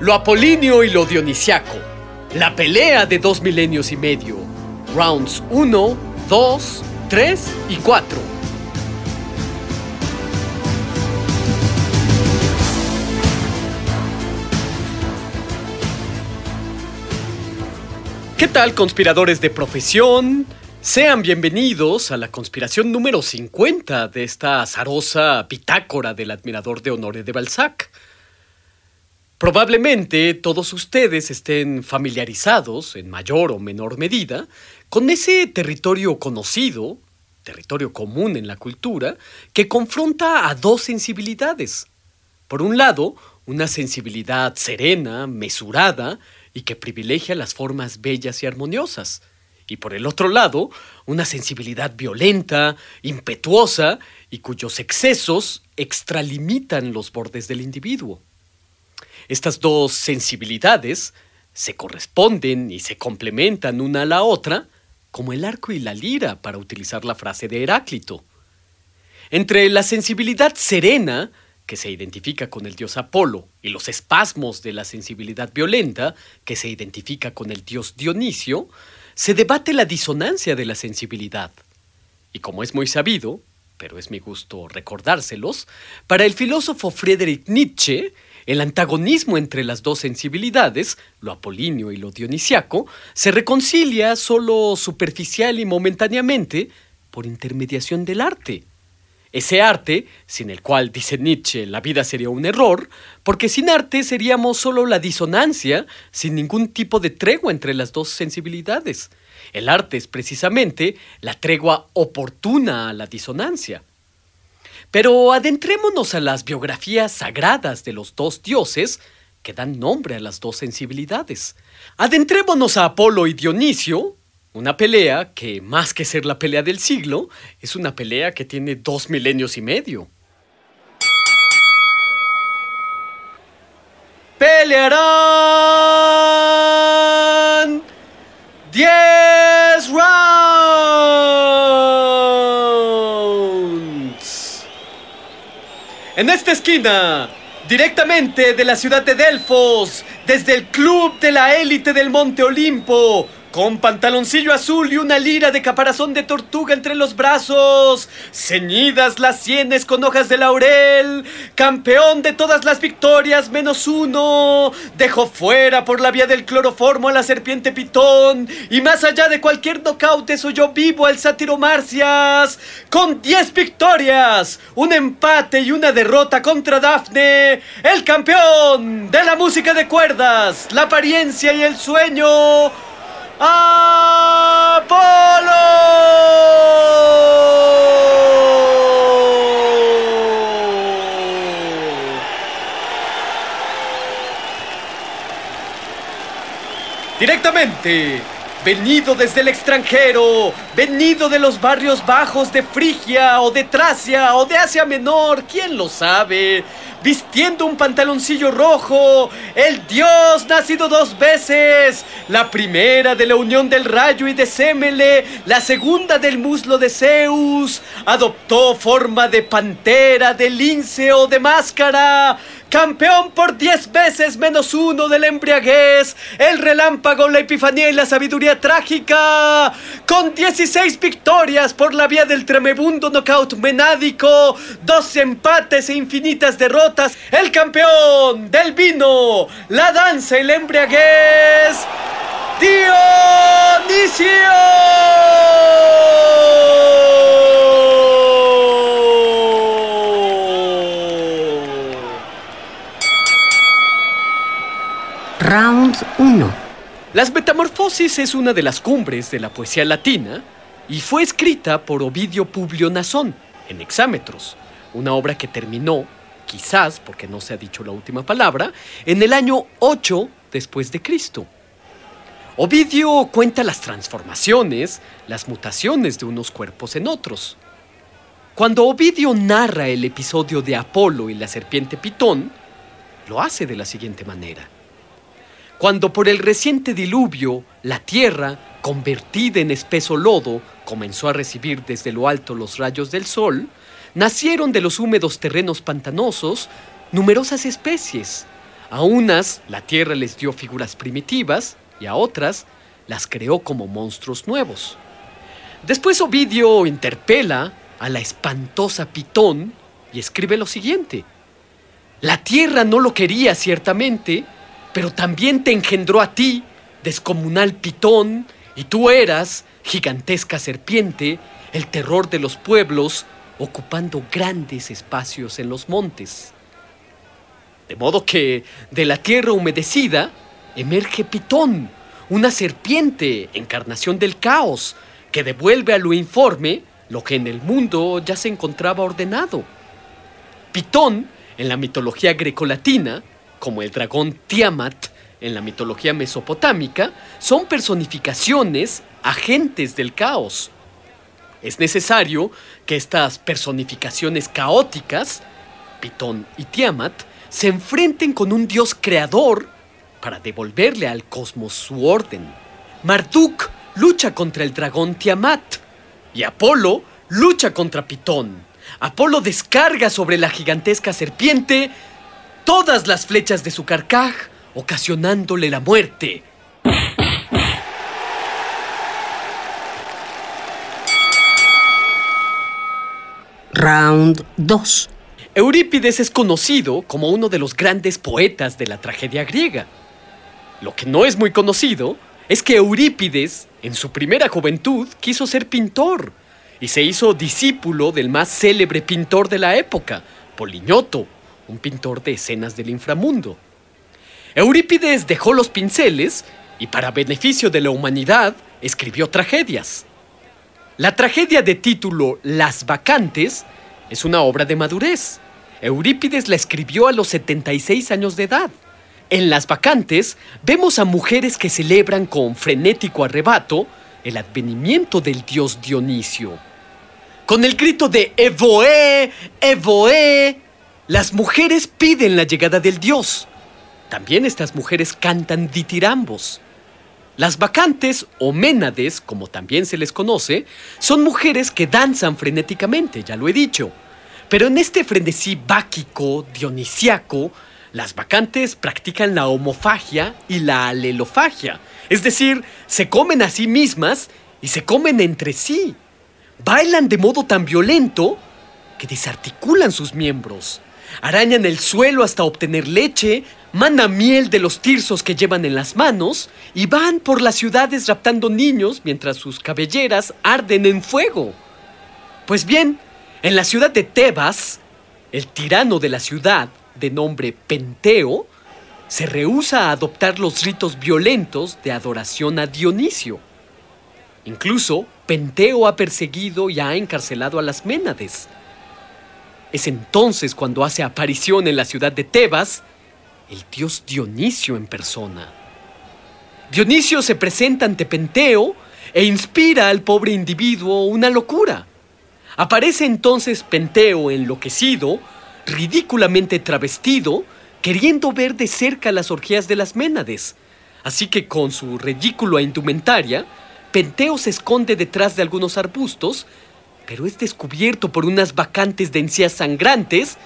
Lo apolíneo y lo dionisiaco. La pelea de dos milenios y medio. Rounds 1, 2, 3 y 4. ¿Qué tal conspiradores de profesión? Sean bienvenidos a la conspiración número 50 de esta azarosa bitácora del admirador de honores de Balzac. Probablemente todos ustedes estén familiarizados, en mayor o menor medida, con ese territorio conocido, territorio común en la cultura, que confronta a dos sensibilidades. Por un lado, una sensibilidad serena, mesurada, y que privilegia las formas bellas y armoniosas. Y por el otro lado, una sensibilidad violenta, impetuosa, y cuyos excesos extralimitan los bordes del individuo. Estas dos sensibilidades se corresponden y se complementan una a la otra, como el arco y la lira, para utilizar la frase de Heráclito. Entre la sensibilidad serena, que se identifica con el dios Apolo, y los espasmos de la sensibilidad violenta, que se identifica con el dios Dionisio, se debate la disonancia de la sensibilidad. Y como es muy sabido, pero es mi gusto recordárselos, para el filósofo Friedrich Nietzsche, el antagonismo entre las dos sensibilidades, lo apolíneo y lo dionisiaco, se reconcilia solo superficial y momentáneamente por intermediación del arte. Ese arte, sin el cual, dice Nietzsche, la vida sería un error, porque sin arte seríamos solo la disonancia, sin ningún tipo de tregua entre las dos sensibilidades. El arte es precisamente la tregua oportuna a la disonancia. Pero adentrémonos a las biografías sagradas de los dos dioses que dan nombre a las dos sensibilidades. Adentrémonos a Apolo y Dionisio, una pelea que, más que ser la pelea del siglo, es una pelea que tiene dos milenios y medio. Pelearán diez rounds. En esta esquina, directamente de la ciudad de Delfos, desde el club de la élite del Monte Olimpo, con pantaloncillo azul y una lira de caparazón de tortuga entre los brazos, ceñidas las sienes con hojas de laurel, campeón de todas las victorias menos uno, dejó fuera por la vía del cloroformo a la serpiente pitón, y más allá de cualquier nocaute soy yo vivo al sátiro Marcias, con 10 victorias, un empate y una derrota contra Dafne, el campeón de la música de cuerdas, la apariencia y el sueño. Directamente, venido desde el extranjero, venido de los barrios bajos de Frigia o de Tracia o de Asia Menor, ¿quién lo sabe? Vistiendo un pantaloncillo rojo, el dios nacido dos veces, la primera de la unión del rayo y de Semele, la segunda del muslo de Zeus, adoptó forma de pantera, de lince o de máscara, campeón por diez veces menos uno de la embriaguez, el relámpago, la epifanía y la sabiduría trágica, con 16 victorias por la vía del tremebundo knockout menádico, dos empates e infinitas derrotas, el campeón del vino, la danza y la embriaguez, Dionisio. Round 1. Las Metamorfosis es una de las cumbres de la poesía latina y fue escrita por Ovidio Publio Nazón en Hexámetros, una obra que terminó quizás, porque no se ha dicho la última palabra, en el año 8 después de Cristo. Ovidio cuenta las transformaciones, las mutaciones de unos cuerpos en otros. Cuando Ovidio narra el episodio de Apolo y la serpiente Pitón, lo hace de la siguiente manera. Cuando por el reciente diluvio la tierra, convertida en espeso lodo, comenzó a recibir desde lo alto los rayos del sol, nacieron de los húmedos terrenos pantanosos numerosas especies. A unas la tierra les dio figuras primitivas y a otras las creó como monstruos nuevos. Después Ovidio interpela a la espantosa Pitón y escribe lo siguiente. La tierra no lo quería ciertamente, pero también te engendró a ti, descomunal Pitón, y tú eras, gigantesca serpiente, el terror de los pueblos, ocupando grandes espacios en los montes. De modo que de la tierra humedecida emerge Pitón, una serpiente, encarnación del caos, que devuelve a lo informe lo que en el mundo ya se encontraba ordenado. Pitón, en la mitología grecolatina, como el dragón Tiamat en la mitología mesopotámica, son personificaciones, agentes del caos. Es necesario que estas personificaciones caóticas, Pitón y Tiamat, se enfrenten con un dios creador para devolverle al cosmos su orden. Marduk lucha contra el dragón Tiamat y Apolo lucha contra Pitón. Apolo descarga sobre la gigantesca serpiente todas las flechas de su carcaj, ocasionándole la muerte. Round 2. Eurípides es conocido como uno de los grandes poetas de la tragedia griega. Lo que no es muy conocido es que Eurípides, en su primera juventud, quiso ser pintor y se hizo discípulo del más célebre pintor de la época, Poliñoto, un pintor de escenas del inframundo. Eurípides dejó los pinceles y para beneficio de la humanidad escribió tragedias. La tragedia de título Las Vacantes es una obra de madurez. Eurípides la escribió a los 76 años de edad. En Las Vacantes vemos a mujeres que celebran con frenético arrebato el advenimiento del dios Dionisio. Con el grito de Evoé, Evoé, las mujeres piden la llegada del dios. También estas mujeres cantan ditirambos. Las vacantes o ménades, como también se les conoce, son mujeres que danzan frenéticamente, ya lo he dicho. Pero en este frenesí báquico, dionisiaco, las vacantes practican la homofagia y la alelofagia, es decir, se comen a sí mismas y se comen entre sí. Bailan de modo tan violento que desarticulan sus miembros. Arañan el suelo hasta obtener leche, mandan miel de los tirsos que llevan en las manos y van por las ciudades raptando niños mientras sus cabelleras arden en fuego. Pues bien, en la ciudad de Tebas, el tirano de la ciudad, de nombre Penteo, se rehúsa a adoptar los ritos violentos de adoración a Dionisio. Incluso, Penteo ha perseguido y ha encarcelado a las Ménades. Es entonces cuando hace aparición en la ciudad de Tebas el dios Dionisio en persona. Dionisio se presenta ante Penteo e inspira al pobre individuo una locura. Aparece entonces Penteo enloquecido, ridículamente travestido, queriendo ver de cerca las orgías de las Ménades. Así que con su ridícula indumentaria, Penteo se esconde detrás de algunos arbustos, pero es descubierto por unas vacantes de encías sangrantes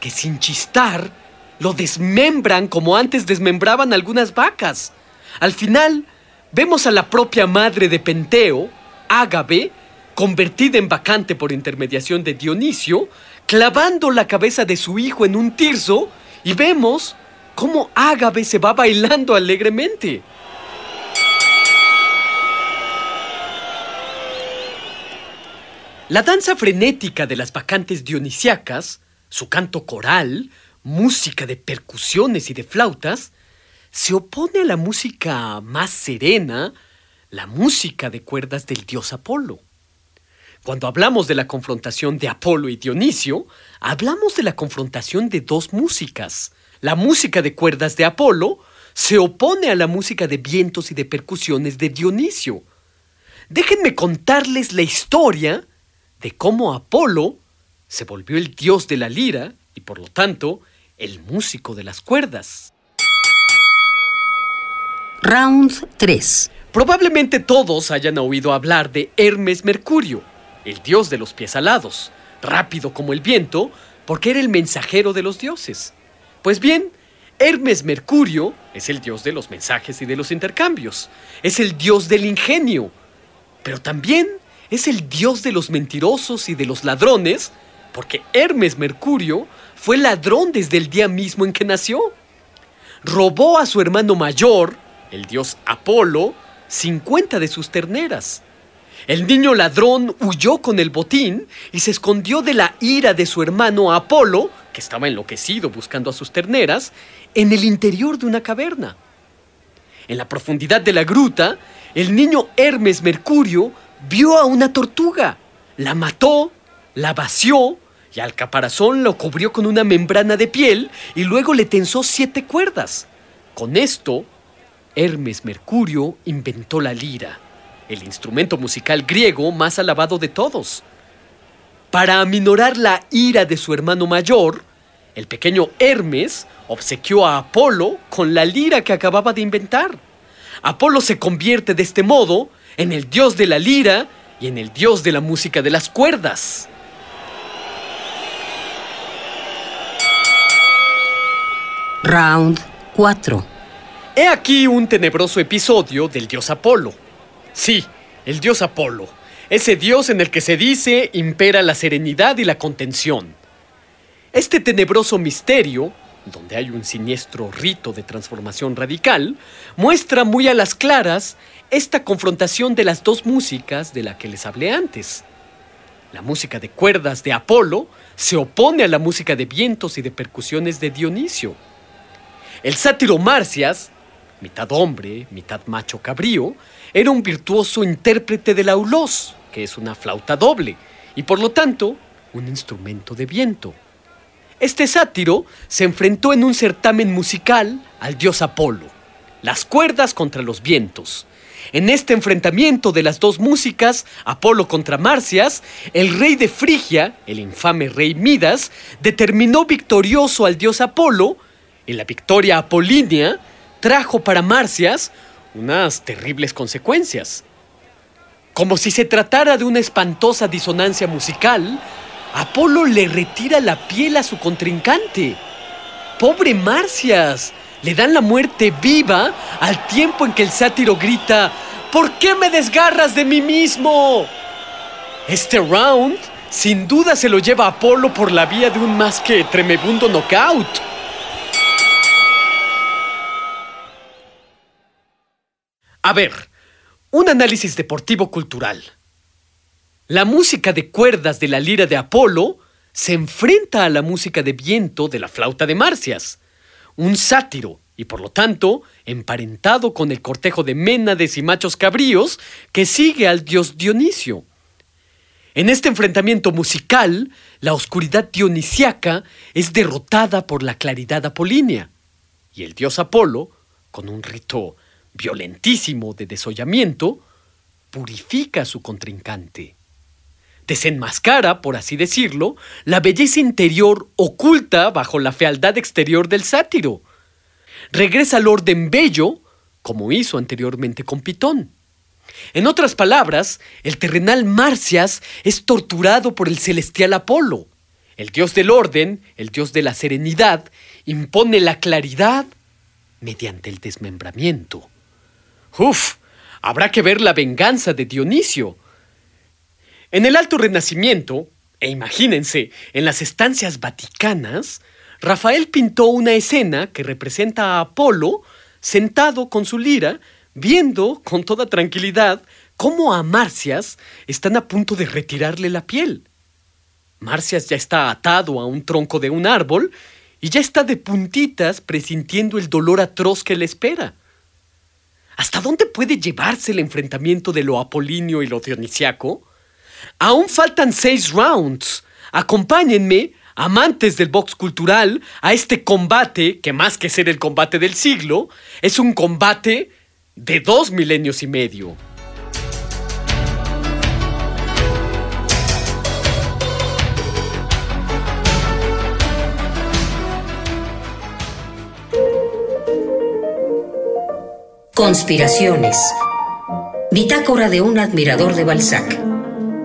que sin chistar lo desmembran como antes desmembraban algunas vacas. Al final, vemos a la propia madre de Penteo, Ágabe, convertida en vacante por intermediación de Dionisio, clavando la cabeza de su hijo en un tirso y vemos cómo Ágabe se va bailando alegremente. La danza frenética de las vacantes dionisiacas, su canto coral, música de percusiones y de flautas, se opone a la música más serena, la música de cuerdas del dios Apolo. Cuando hablamos de la confrontación de Apolo y Dionisio, hablamos de la confrontación de dos músicas. La música de cuerdas de Apolo se opone a la música de vientos y de percusiones de Dionisio. Déjenme contarles la historia de cómo Apolo se volvió el dios de la lira y por lo tanto el músico de las cuerdas. Round 3. Probablemente todos hayan oído hablar de Hermes Mercurio, el dios de los pies alados, rápido como el viento, porque era el mensajero de los dioses. Pues bien, Hermes Mercurio es el dios de los mensajes y de los intercambios, es el dios del ingenio, pero también es el dios de los mentirosos y de los ladrones, porque Hermes Mercurio fue ladrón desde el día mismo en que nació. Robó a su hermano mayor, el dios Apolo, 50 de sus terneras. El niño ladrón huyó con el botín y se escondió de la ira de su hermano Apolo, que estaba enloquecido buscando a sus terneras, en el interior de una caverna. En la profundidad de la gruta, el niño Hermes Mercurio vio a una tortuga, la mató, la vació y al caparazón lo cubrió con una membrana de piel y luego le tensó siete cuerdas. Con esto, Hermes Mercurio inventó la lira, el instrumento musical griego más alabado de todos. Para aminorar la ira de su hermano mayor, el pequeño Hermes obsequió a Apolo con la lira que acababa de inventar. Apolo se convierte de este modo en el dios de la lira y en el dios de la música de las cuerdas. Round 4. He aquí un tenebroso episodio del dios Apolo. Sí, el dios Apolo, ese dios en el que se dice impera la serenidad y la contención. Este tenebroso misterio, donde hay un siniestro rito de transformación radical, muestra muy a las claras esta confrontación de las dos músicas de la que les hablé antes. La música de cuerdas de Apolo se opone a la música de vientos y de percusiones de Dionisio. El sátiro Marcias, mitad hombre, mitad macho cabrío, era un virtuoso intérprete del aulós, que es una flauta doble, y por lo tanto un instrumento de viento. Este sátiro se enfrentó en un certamen musical al dios Apolo, las cuerdas contra los vientos. En este enfrentamiento de las dos músicas, Apolo contra Marcias, el rey de Frigia, el infame rey Midas, determinó victorioso al dios Apolo, y la victoria apolínea trajo para Marcias unas terribles consecuencias. Como si se tratara de una espantosa disonancia musical, Apolo le retira la piel a su contrincante. ¡Pobre Marcias! Le dan la muerte viva al tiempo en que el sátiro grita, ¿Por qué me desgarras de mí mismo? Este round sin duda se lo lleva Apolo por la vía de un más que tremebundo knockout. A ver, un análisis deportivo cultural. La música de cuerdas de la lira de Apolo se enfrenta a la música de viento de la flauta de Marcias, un sátiro y por lo tanto emparentado con el cortejo de Ménades y machos cabríos que sigue al dios Dionisio. En este enfrentamiento musical, la oscuridad dionisiaca es derrotada por la claridad apolínea, y el dios Apolo, con un rito violentísimo de desollamiento, purifica a su contrincante. Desenmascara, por así decirlo, la belleza interior oculta bajo la fealdad exterior del sátiro. Regresa al orden bello, como hizo anteriormente con Pitón. En otras palabras, el terrenal Marcias es torturado por el celestial Apolo. El dios del orden, el dios de la serenidad, impone la claridad mediante el desmembramiento. Uf, habrá que ver la venganza de Dionisio. En el Alto Renacimiento, e imagínense, en las estancias vaticanas, Rafael pintó una escena que representa a Apolo sentado con su lira, viendo con toda tranquilidad cómo a Marcias están a punto de retirarle la piel. Marcias ya está atado a un tronco de un árbol y ya está de puntitas presintiendo el dolor atroz que le espera. ¿Hasta dónde puede llevarse el enfrentamiento de lo apolíneo y lo dionisiaco? Aún faltan seis rounds. Acompáñenme, amantes del box cultural, a este combate, que más que ser el combate del siglo, es un combate de dos milenios y medio. Conspiraciones. Bitácora de un admirador de Balzac.